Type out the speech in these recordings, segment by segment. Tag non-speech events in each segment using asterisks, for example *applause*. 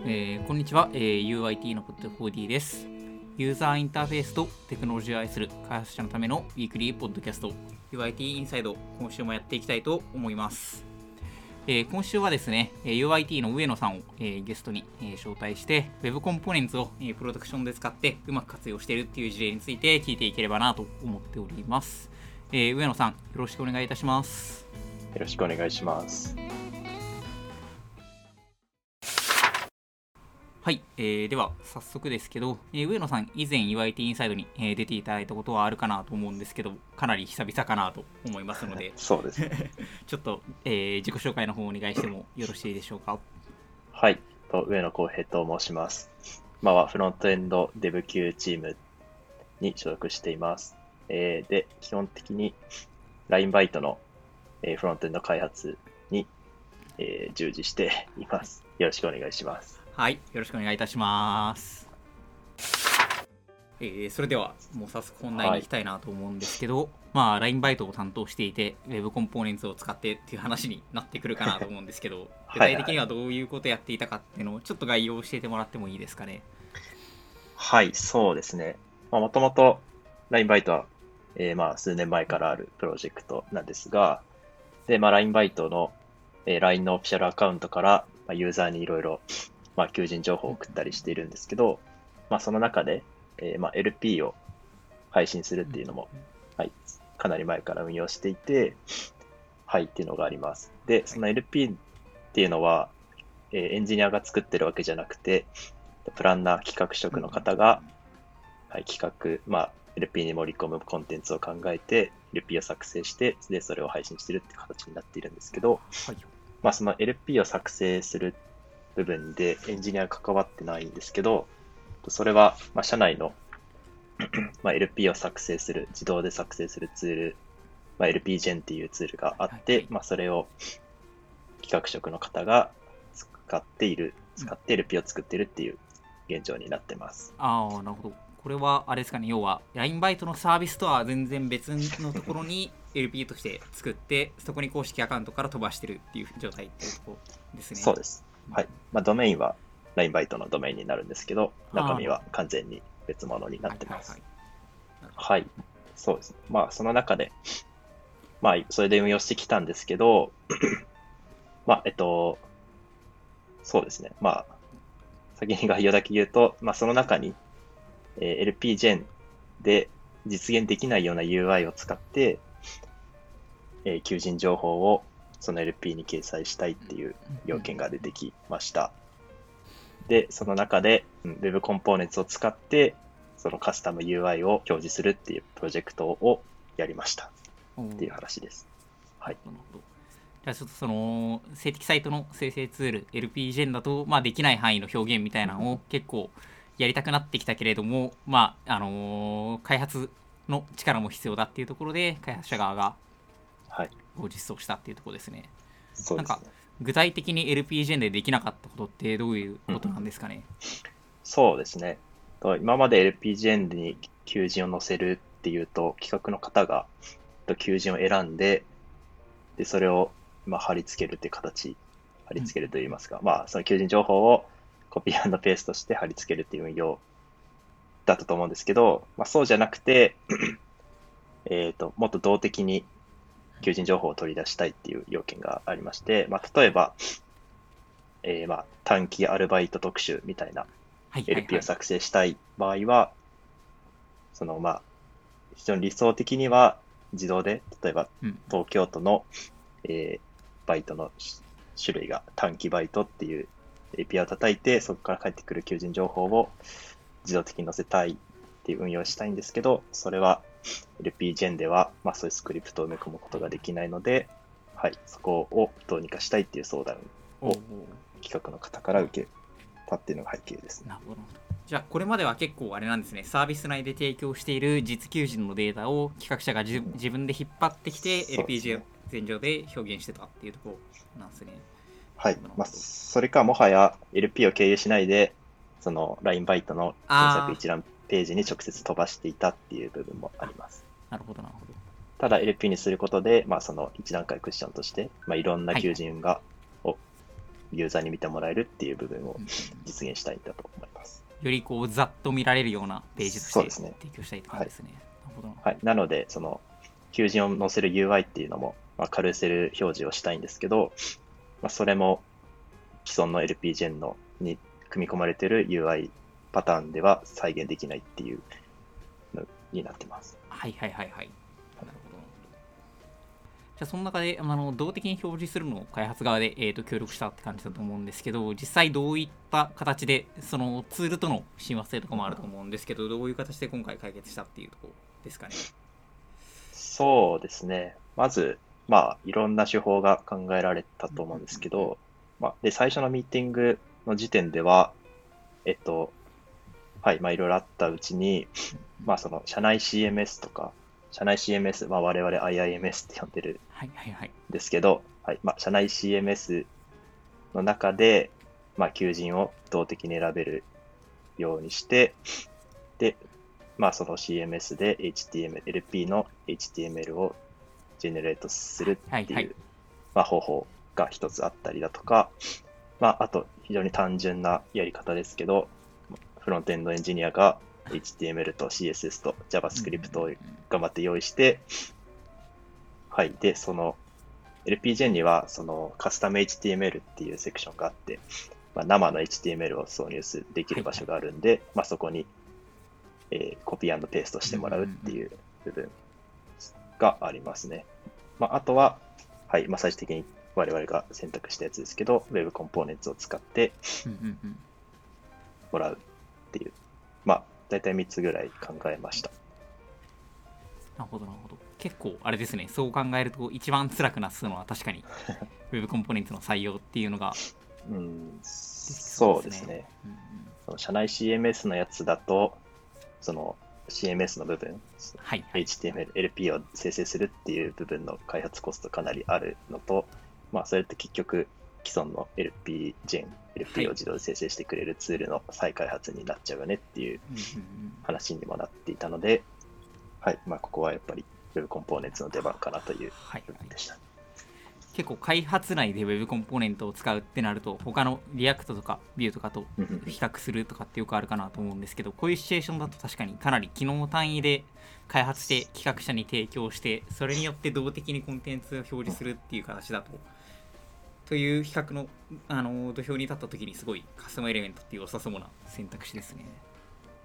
えーこんにちは、えー UIT のポッド 4D です。ユーザーインターフェースとテクノロジーを愛する開発者のためのウィークリーポッドキャスト UIT インサイド今週もやっていきたいと思います。えー今週はですね、UIT の上野さんを、えーゲストに、えー招待して、Web コンポーネンツを、えープロダクションで使ってうまく活用しているっていう事例について聞いていければなと思っております。えー上野さん、よろしくお願いいたします。よろしくお願いします。はい、えーでは早速ですけど、えー上野さん、以前 UIT インサイドに、えー出ていただいたことはあるかなと思うんですけど、かなり久々かなと思いますので、*laughs* そうですね。*laughs* ちょっと、えー自己紹介の方をお願いしてもよろしいでしょうか？はい。と上野浩平と申します。今はフロントエンドデブ級チームに所属しています。えーで、基本的に LINE バイトの、えーフロントエンド開発に、えー従事しています。よろしくお願いします。はい、よろしくお願いいたします。えーそれでは、もう早速本題に行きたいなと思うんですけど、まあ、LINE バイトを担当していて、Web コンポーネンツを使ってっていう話になってくるかなと思うんですけど、具 *laughs* はい体的にはどういうことやっていたかっていうのを、ちょっと概要を教えてもらってもいいですかね？はい、そうですね。もともと LINE バイトは、えーまあ、数年前からあるプロジェクトなんですが、で、まあ、LINE バイトの、えー LINE のオフィシャルアカウントから、まあ、ユーザーにいろいろ、まあ、求人情報を送ったりしているんですけど、まあ、その中で、えーまあ、LP を配信するっていうのも、はい、かなり前から運用していて、はい、っていうのがあります。で、その LP っていうのは、えーエンジニアが作ってるわけじゃなくて、プランナー企画職の方が、はい、企画、まあ、LP に盛り込むコンテンツを考えて、LP を作成して、で、それを配信してるっていう形になっているんですけど、はい。まあ、その LP を作成する部分でエンジニアが関わってないんですけど、それは、まあ、社内の *clears throat* まあ LP を作成する、自動で作成するツール、まあ、LPGen っていうツールがあって、はいまあ、それを企画職の方が使っている、使って LP を作っているっていう現状になってます。ああ、なるほど。これは、あれですかね、要は、LINE バイトのサービスとは全然別のところに LP として作って、そこに公式アカウントから飛ばしてるっていう状態っていうところですね。そうです。はい。まあ、ドメインは LINE バイトのドメインになるんですけど、中身は完全に別物になってます。はいはいはい、そうですね。まあ、その中で、まあ、それで運用してきたんですけど、*clears throat* まあ、えっと、そうですね。まあ、先に概要だけ言うと、まあ、その中に、えー LPGen で実現できないような UI を使って、えー求人情報をその LP に掲載したいっていう要件が出てきました。で、その中で、うん Web コンポーネンツを使って、そのカスタム UI を表示するっていうプロジェクトをやりましたうんっていう話です。はい。じゃあちょっとその静的サイトの生成ツール LPGen だと、まあ、できない範囲の表現みたいなのを結構やりたくなってきたけれども、まああのー開発の力も必要だっていうところで開発者側がはい。実装したっていうところですね。なんか。具体的に LPGen でできなかったことってどういうことなんですかね？*laughs* そうですね。と今まで LPGen に求人を載せるっていうと、企画の方がと求人を選んで、で、それをまあ貼り付けるっていう形、貼り付けるといいますか、まあ、その求人情報をコピーペーストして貼り付けるっていう運用だったと思うんですけど、まあ、そうじゃなくて、*clears throat* えっと、もっと動的に求人情報を取り出したいっていう要件がありまして、まあ、例えば、えーまあ短期アルバイト特集みたいな LP を作成したい場合は、そのまあ、非常に理想的には自動で、例えばうん。東京都の、えーバイトのし種類が短期バイトっていう API を叩いて、そこから返ってくる求人情報を自動的に載せたいっていう運用をしたいんですけど、それは LPGen では、まあ、そういうスクリプトを埋め込むことができないので、はい、そこをどうにかしたいっていう相談おうおう企画の方から受けたっていうのが背景ですね。なるほど。じゃあ、これまでは結構あれなんですね、サービス内で提供している実求人のデータを企画者がじ自分で引っ張ってきて、そうですね LPG 前上で表現してたっていうところなんですね。はいまあ、それかもはや LP を経由しないで、その LINE バイトの検索一覧ページに直接飛ばしていたっていう部分もあります。なるほど、なるほど。ただ LP にすることで、まあ、その一段階クッションとして、まあ、いろんな求人が、をユーザーに見てもらえるっていう部分をうん実現したいんだと思います。よりこうざっと見られるようなページとしてそうですね提供したいって感じですね。はい、なので、その求人を載せる UI っていうのも、まあ、カルーセル表示をしたいんですけど、まあ、それも既存の LPGen のに組み込まれている UI パターンでは再現できないっていうのになってます。はいはいはいはい。なるほど。じゃあその中であの動的に表示するのを開発側で、えー、と協力したって感じだと思うんですけど、実際どういった形でそのツールとの親和性とかもあると思うんですけど、どういう形で今回解決したっていうところですかね？そうですね。まず、まあ、いろんな手法が考えられたと思うんですけど、まあ、で、最初のミーティングの時点では、えっと、はい、まあ、いろいろあったうちに、まあ、その、社内 CMS とか、社内 CMS、まあ、我々 IIMS って呼んでるはいはいはい。んですけど、はい、まあ、社内 CMS の中で、まあ、求人を動的に選べるようにして、で、まあ、その CMS で HTML、LP の HTML をジェネレートするっていう、まあ、方法が一つあったりだとか、まあ、あと非常に単純なやり方ですけど、フロントエンドエンジニアが HTML と CSS と JavaScript を頑張って用意して、はい。で、その LPGen にはそのカスタム HTML っていうセクションがあって、まあ、生の HTML を挿入すできる場所があるんで、まあ、そこに、えーコピーペーストしてもらうっていう部分がありますね。まあ、あとは、はい、まあ、最終的に我々が選択したやつですけど、Web コンポーネンツを使ってもらうっていう、まあ、大体3つぐらい考えました。なるほどなるほど。結構あれですね、そう考えると一番辛くなすのは確かに *laughs* Web コンポーネンツの採用っていうのが、うん、そうですね。うんうんその社内 CMS のやつだと、その CMS の部分、はいはい。HTML、LP を生成するっていう部分の開発コストかなりあるのと、まあ、それって結局、既存の LP、ジェン、LP を自動で生成してくれるツールの再開発になっちゃうよねっていう話にもなっていたので、はい、まあ、ここはやっぱり Web コンポーネンツの出番かなというはい部分でした。結構開発内で Web コンポーネントを使うってなると他の React とか Vue とかとうんうん比較するとかってよくあるかなと思うんですけどこういうシチュエーションだと確かにかなり機能単位で開発して企画者に提供してそれによって動的にコンテンツを表示するっていう形だとという比較のあの土俵に立った時にすごいカスタムエレメントっていう良さそうな選択肢ですね。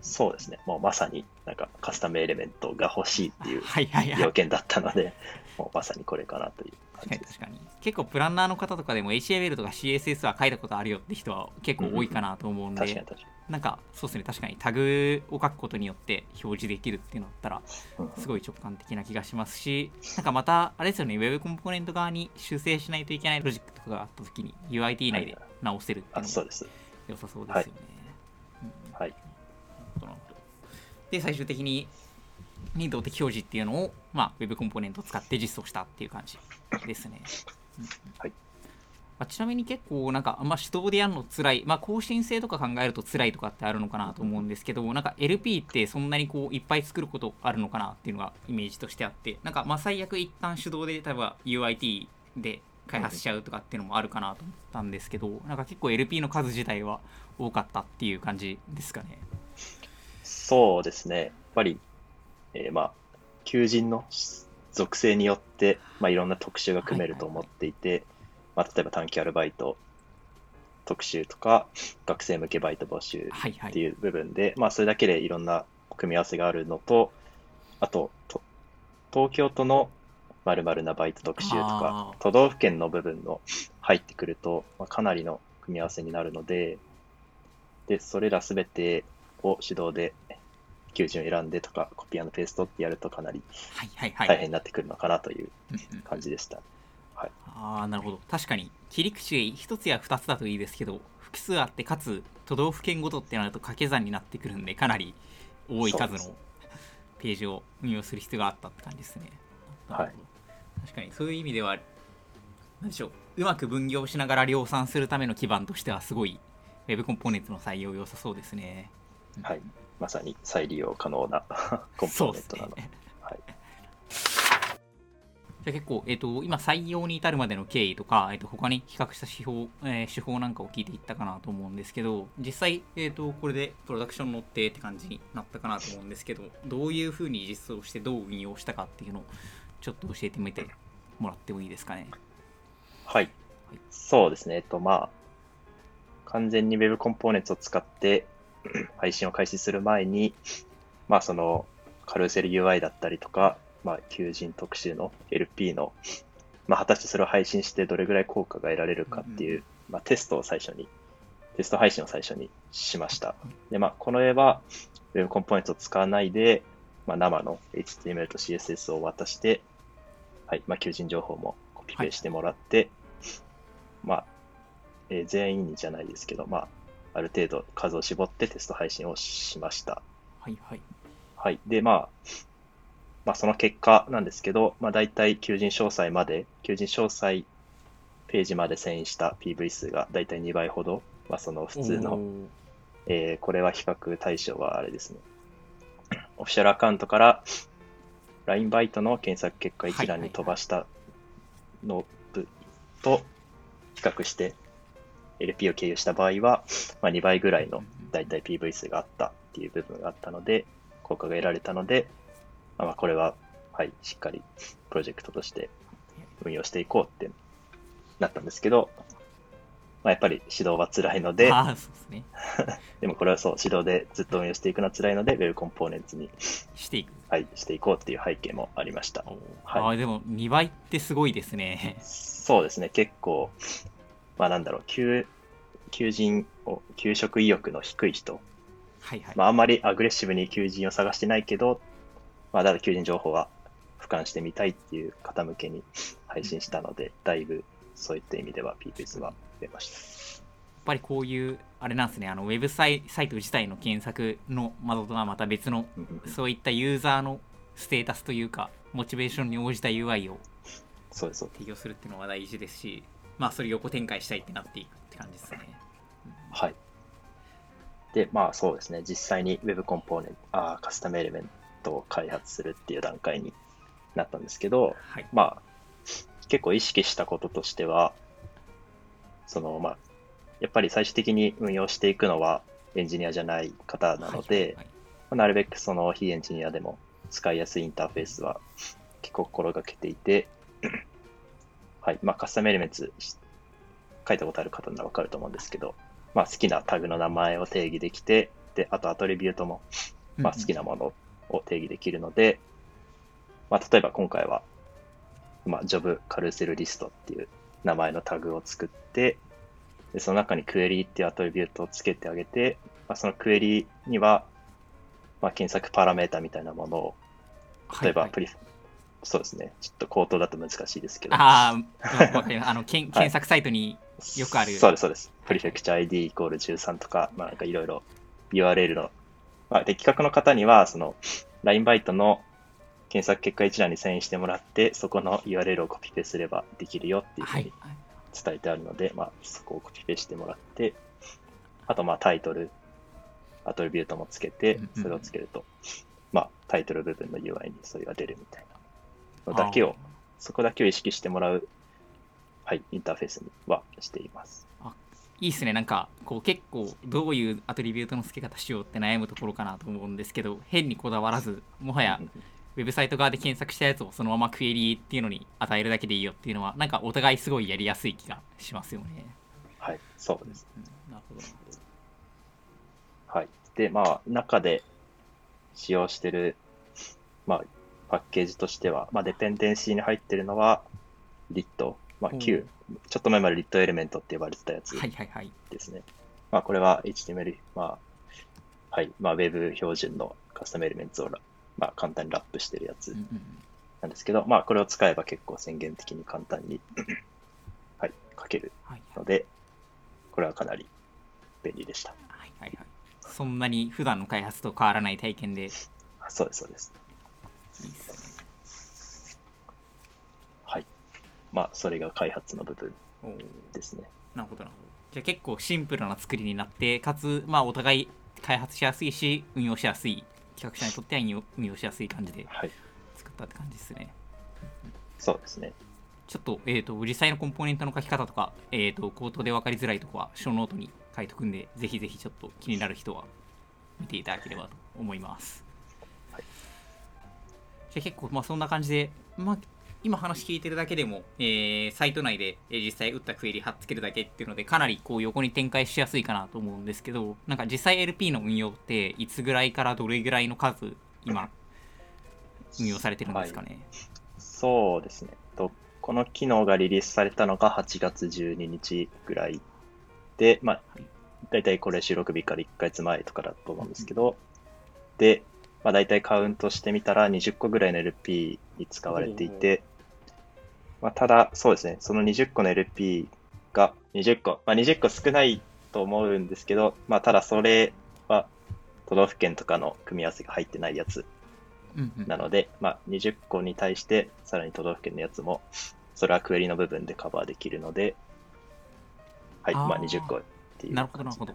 そうですね、もうまさになんかカスタムエレメントが欲しいっていう *laughs* はいはいはい。要件だったので、もうまさにこれかなという。感確か。に確かに。結構プランナーの方とかでも HTML とか CSS は書いたことあるよって人は結構多いかなと思うんで、確かに確かなんかそうですね。確かにタグを書くことによって表示できるっていうのだったらすごい直感的な気がしますしなんかまたあれですよね Web コンポーネント側に修正しないといけないロジックとかがあった時に UIT 内で直せるっていうあ、のも。良さそうですよね、うんはい。なるほどなるほど。で最終的にに動的表示っていうのを、まあ、Web コンポーネントを使って実装したっていう感じですね。うんうんはいまあ、ちなみに結構なんかま手動でやるの辛い、まあ、更新性とか考えると辛いとかってあるのかなと思うんですけどなんか LP ってそんなにこういっぱい作ることあるのかなっていうのがイメージとしてあってなんかまあ最悪一旦手動で例えば UIT で開発しちゃうとかっていうのもあるかなと思ったんですけどなんか結構 LP の数自体は多かったっていう感じですかね。そうですね。やっぱり、えーまあ、求人の属性によって、まあ、いろんな特集が組めると思っていて、まあ、例えば短期アルバイト特集とか、学生向けバイト募集はいはい。っていう部分で、まあ、それだけでいろんな組み合わせがあるのと、あと、と東京都の〇〇なバイト特集とか都道府県の部分の入ってくると、まあ、かなりの組み合わせになるので、で、それらすべてを手動で求人を選んでとか、コピーペーストってやるとかなり。大変になってくるのかなという感じでした。ああなるほど。確かに切り口1つや2つだといいですけど複数あってかつ都道府県ごとってなると掛け算になってくるんでかなり多い数のページを運用する必要があったって感じですね。はい。確かにそういう意味では何でしょう。うまく分業しながら量産するための基盤としてはすごい Web コンポーネントの採用良さそうですね。うん。はいまさに再利用可能な *laughs* コンポーネントなので。ね。はいじゃあ結構、えーと、今採用に至るまでの経緯とか、えーと、他に比較した手法,、えー、手法なんかを聞いていったかなと思うんですけど実際、えーと、これでプロダクション乗ってって感じになったかなと思うんですけどどういうふうに実装してどう運用したかっていうのをちょっと教えてみてもらってもいいですかね？はい、はい、そうですね、えっとまあ、完全に Web コンポーネンツを使って配信を開始する前に、まあ、そのカルーセル UI だったりとか、まあ、求人特集の LP の、まあ、果たしてそれを配信してどれぐらい効果が得られるかっていう、まあ、テストを最初に、テスト配信を最初にしました。で、まあ、この絵は Web コンポーネンツを使わないで、まあ、生の HTML と CSS を渡して、はい、まあ、求人情報もコピペしてもらって、はい、まあ、えー、全員にじゃないですけど、まあ、ある程度数を絞ってテスト配信をしました。はいはい。はい。で、まあ、まあ、その結果なんですけど、まあ、大体求人詳細まで、求人詳細ページまで遷移した PV 数が大体2倍ほど、まあ、その普通の、えー、これは比較対象はあれですね。オフィシャルアカウントから LINE バイトの検索結果一覧に飛ばしたのと比較して LP を経由した場合は、まあ、2倍ぐらいの大体 PV 数があったっていう部分があったので、効果が得られたので、まあ、これは、はい、しっかりプロジェクトとして運用していこうってなったんですけど、まあ、やっぱり指導は辛いので、あそうですね、*laughs* でもこれはそう、指導でずっと運用していくのは辛いので、ウェルコンポーネンツにしていく、はい、していこうっていう背景もありました。はい、あでも2倍ってすごいですね。そうですね、結構、まあなんだろう、求求人を、求職意欲の低い人、はいはい。まあ、あんまりアグレッシブに求人を探してないけど、まあ、だ求人情報は俯瞰してみたいっていう方向けに配信したので、だいぶそういった意味では PPS は増えました。やっぱりこういう、あれなんですね、あのウェブサイサイト自体の検索の窓とはまた別の、そういったユーザーのステータスというか、モチベーションに応じた UI を提供するっていうのは大事ですし、まあ、それ横展開したいってなっていくって感じですね。はい。で、まあそうですね、実際に Web コンポーネント、あカスタムエレメントを開発するっていう段階になったんですけど、はい、まあ結構意識したこととしては、そのまあ、やっぱり最終的に運用していくのはエンジニアじゃない方なので、はいはい、なるべくその非エンジニアでも使いやすいインターフェースは結構心がけていて、はい、まあカスタムエレメント書いたことある方ならわかると思うんですけど、まあ、好きなタグの名前を定義できて、で、あとアトリビュートも、まあ、好きなものを定義できるので、まあ、例えば今回は、まあ、ジョブカルーセルリストっていう名前のタグを作って、でその中にクエリーっていうアトリビュートをつけてあげて、まあ、そのクエリには、まあ、検索パラメータみたいなものを、例えばプリ、はいはい、そうですね、ちょっと口頭だと難しいですけど。ああ、*laughs* あの検索サイトによくある、そうです、そうです。プリフェクチャー ID イコール13とか、まあなんかいろいろ URL の、まあ、的確の方には、その LINE バイトの検索結果一覧に遷移してもらって、そこの URL をコピペすればできるよっていうふうに伝えてあるので、はい、まあそこをコピペしてもらって、あとまあタイトル、アトリビュートもつけて、それをつけると、まあタイトル部分の UI にそれが出るみたいな。のだけを、そこだけを意識してもらうはい、インターフェースにはしています。あいいっすね、なんかこう結構どういうアトリビュートの付け方しようって悩むところかなと思うんですけど、変にこだわらず、もはやウェブサイト側で検索したやつをそのままクエリっていうのに与えるだけでいいよっていうのは、なんかお互いすごいやりやすい気がしますよね。はい、そうです。うん、なるほど。はい。で、まあ、中で使用してる、まあ、パッケージとしては、まあ、デペンデンシーに入ってるのは、リットまあ、Q、ちょっと前までリットエレメントって呼ばれてたやつですね。はいはいはい、まあ、これは HTML、まあ、はい、まあ、Web 標準のカスタムエレメントを、まあ、簡単にラップしてるやつなんですけど、うんうん、まあ、これを使えば結構宣言的に簡単に *clears throat* はい、書けるので、はいはい、これはかなり便利でした。はいはいはい。そんなに普段の開発と変わらない体験で。そうです、そうです。いいですまあ、それが開発の部分ですね。なるほどなるほど。じゃあ結構シンプルな作りになって、かつ、まあ、お互い開発しやすいし、運用しやすい、企画者にとっては運用しやすい感じで作ったって感じですね。はい、そうですね。ちょっと,、えーと、実際のコンポーネントの書き方とか、えーと、口頭で分かりづらいとこは、ショーノートに書いておくんで、ぜひぜひちょっと気になる人は見ていただければと思います。はい、じゃ結構、まあ、そんな感じで、まあ、今話聞いてるだけでも、えー、サイト内で実際打ったクエリ貼っつけるだけっていうので、かなりこう横に展開しやすいかなと思うんですけど、なんか実際 LP の運用っていつぐらいからどれぐらいの数、今、運用されてるんですかね？はい、そうですね。とこの機能がリリースされたのが8月12日ぐらいで、まあ、大体これ収録日から1ヶ月前とかだと思うんですけど、で、まあ、大体カウントしてみたら20個ぐらいの LP に使われていて、まあ、ただ、そうですね、その20個の LP が20個、まあ、20個少ないと思うんですけど、まあ、ただそれは都道府県とかの組み合わせが入ってないやつなので、まあ、20個に対してさらに都道府県のやつもそれはクエリの部分でカバーできるので、はい、あまあ20個っていう。なるほど、なるほど。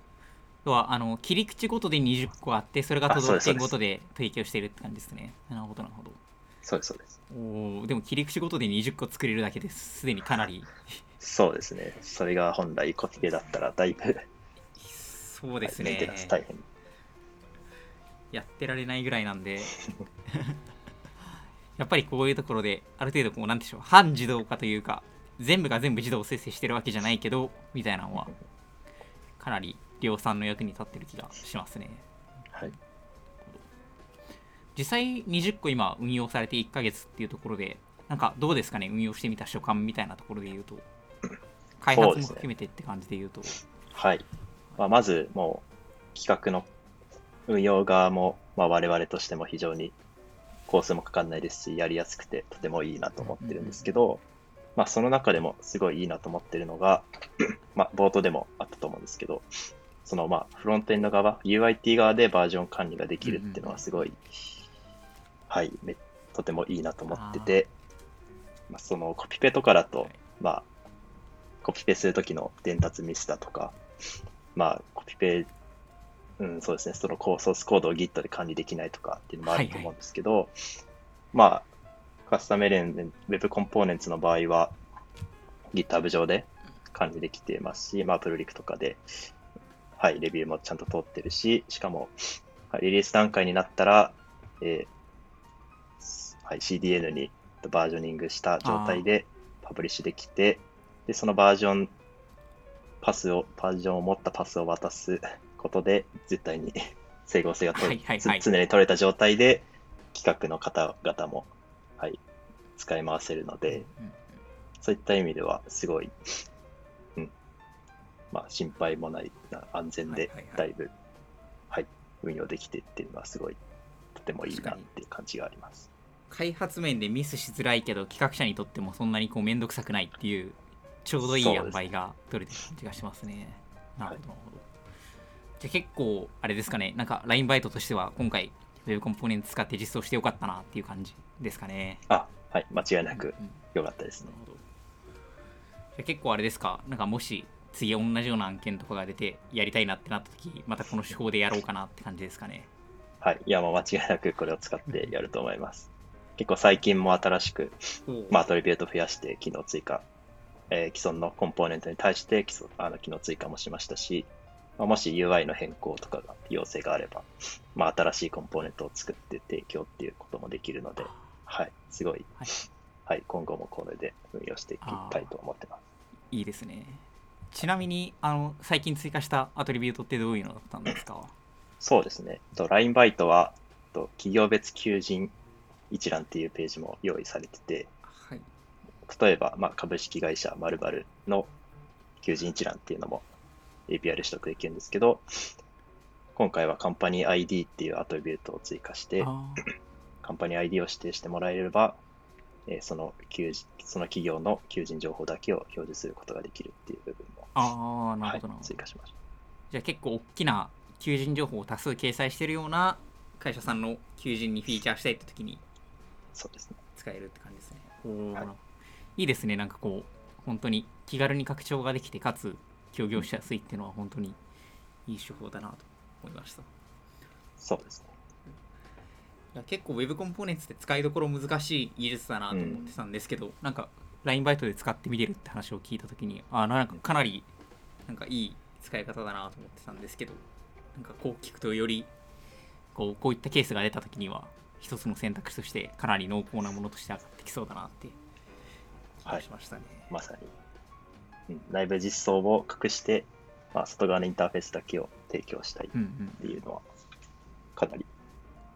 要は、あの、切り口ごとで20個あって、それが都道府県ごとで提供しているって感じですね。なるほど、なるほど。そうです、そうです。おでも切り口ごとで20個作れるだけですでにかなり。そうですね。それが本来コピペだったらだいぶそうですね。メンテナンス大変。やってられないぐらいなんで *laughs* やっぱりこういうところで、ある程度こう、なんでしょう、半自動化というか、全部が全部自動生成してるわけじゃないけど、みたいなのは、かなり量産の役に立ってる気がしますね。はい。実際20個今運用されて1ヶ月っていうところで、なんかどうですかね、運用してみた所感みたいなところで言うと、開発も含めてって感じで言うと。うね、はい。まあ、まず、もう、企画の運用側も、まあ、我々としても非常にコースもかかんないですし、やりやすくてとてもいいなと思ってるんですけど、まあ、その中でもすごいいいなと思ってるのが、まあ、冒頭でもあったと思うんですけど、そのまあフロントエンド側、UIT 側でバージョン管理ができるっていうのはすごい、はい、めとてもいいなと思ってて、まあ、そのコピペとかだと、まあ、コピペするときの伝達ミスだとか、まあ、コピペうん、そうですね、そのソースコードを Git で管理できないとかっていうのもあると思うんですけど、はいはい、まあ、カスタムエレン Web コンポーネンツの場合は GitHub 上で管理できていますし、まあ、プルリクとかで、はい、レビューもちゃんと通ってるし、しかも、はい、リリース段階になったら、えーはい、CDN にバージョニングした状態でパブリッシュできて、で、そのバージョン、パスを、バージョンを持ったパスを渡すことで、絶対に *laughs* 整合性が取れ、はいはい、常に取れた状態で、企画の方々も、はい、使い回せるので、うん、そういった意味では、すごい、うん、まあ、心配もない、安全で、だいぶ、はい、はい、運用できてっていうのは、すごい、とてもいいなっていう感じがあります。開発面でミスしづらいけど、企画者にとってもそんなにこう面倒くさくないっていう、ちょうどいい塩梅が取れてる感じがしますね。なるほど。はいじゃあ結構、あれですかね、なんか LINE バイトとしては今回 Web コンポーネント使って実装してよかったなっていう感じですかね。あ、はい、間違いなくよかったですね。うんうん、じゃ結構あれですか、なんかもし次同じような案件とかが出てやりたいなってなった時、またこの手法でやろうかなって感じですかね。はい、いやもう間違いなくこれを使ってやると思います。結構最近も新しく、まあ、アトリビュート増やして機能追加、えー、既存のコンポーネントに対して基礎あの機能追加もしましたし、まあ、もし UI の変更とかが要請があれば、まあ、新しいコンポーネントを作って提供っていうこともできるので、はい、すごい、はい、はい、今後もこれで運用していきたいと思ってます。いいですね。ちなみに、あの、最近追加したアトリビュートってどういうのだったんですか？そうですね。LINE バイトは、企業別求人一覧っていうページも用意されてて、はい、例えば、まあ、株式会社〇〇の求人一覧っていうのも API で取得できるんですけど、今回はカンパニー ID っていうアトリビュートを追加して、カンパニー ID を指定してもらえれば、えー、その求その企業の求人情報だけを表示することができるっていう部分も、あなるほど、はい、追加しました。じゃあ結構大きな求人情報を多数掲載しているような会社さんの求人にフィーチャーしたいって時にそうですね使えるって感じですね。はい、いいですね、なんかこう、本当に気軽に拡張ができて、かつ協業しやすいっていうのは本当にいい手法だなと思いました。そうですね。や結構 Web コンポーネンツって使いどころ難しい技術だなと思ってたんですけど、なんか LINE バイトで使ってみてるって話を聞いたときにあなんかかなりなんかいい使い方だなと思ってたんですけどなんかこう聞くとよりこうこういったケースが出たときには一つの選択肢としてかなり濃厚なものとして上がってきそうだなって気がしましたね。まさに、うん、内部実装を隠して、まあ、外側のインターフェースだけを提供したいっていうのは、かなり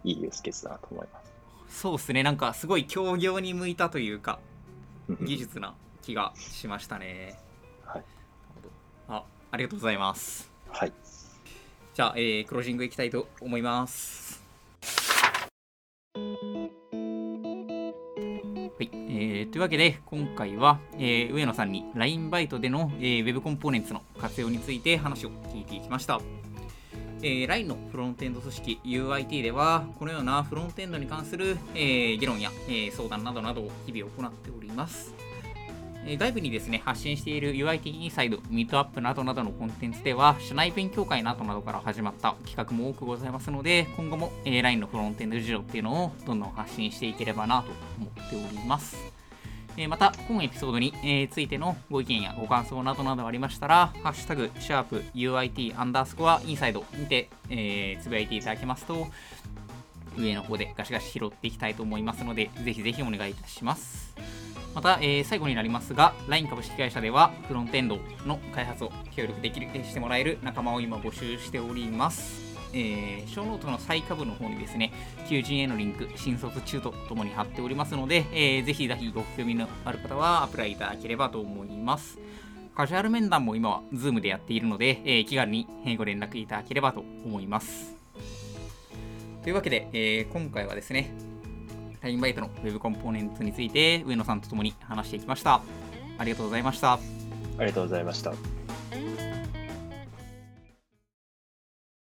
いいユースケースだなと思います。そうですねなんかすごい協業に向いたというか技術な気がしましたね。はい。あありがとうございます。はい。じゃあ、えークロージングいきたいと思います。というわけで今回は、えー上野さんに LINE バイトでの、えー Web コンポーネンツの活用について話を聞いていきました。えー LINE のフロントエンド組織 UIT ではこのようなフロントエンドに関する、えー議論や、えー相談などなどを日々行っております。え外部にですね、発信している UIT インサイド、ミートアップなどなどのコンテンツでは、社内勉強会などなどから始まった企画も多くございますので、今後も、えー LINE のフロントエンド事情っていうのをどんどん発信していければなと思っております。えまた、今エピソードに、えついてのご意見やご感想などなどありましたら、ハッシュタグ、シャープ UIT アンダースコアインサイドにて、えつぶやいていただけますと、上の方でガシガシ拾っていきたいと思いますので、ぜひぜひお願いいたします。また、えー最後になりますが、LINE 株式会社では、フロントエンドの開発を協力できる、してもらえる仲間を今募集しております。えー、ショーノートの最下部の方にですね、求人へのリンク、新卒中とともに貼っておりますので、えーぜひぜひご興味のある方はアプライいただければと思います。カジュアル面談も今は Zoom でやっているので、えー気軽にご連絡いただければと思います。というわけで、えー今回はですね、LINE バイトの Web コンポーネンツについて上野さんと共に話していきました。ありがとうございました。ありがとうございました。